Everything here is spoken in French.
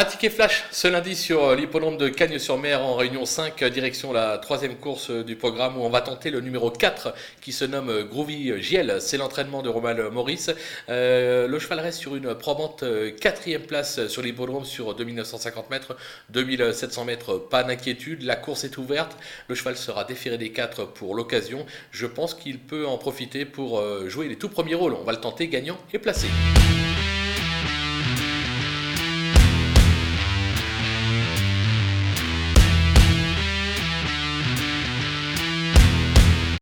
Un ticket flash ce lundi sur euh, l'hippodrome de Cagnes-sur-Mer en réunion 5, euh, direction la troisième course euh, du programme où on va tenter le numéro 4 qui se nomme Groovy Giel. C'est l'entraînement de Romal Maurice. le cheval reste sur une probante quatrième place sur l'hippodrome sur 2950 mètres, 2700 mètres, pas d'inquiétude. La course est ouverte. Le cheval sera déféré des 4 pour l'occasion. Je pense qu'il peut en profiter pour jouer les tout premiers rôles. On va le tenter gagnant et placé.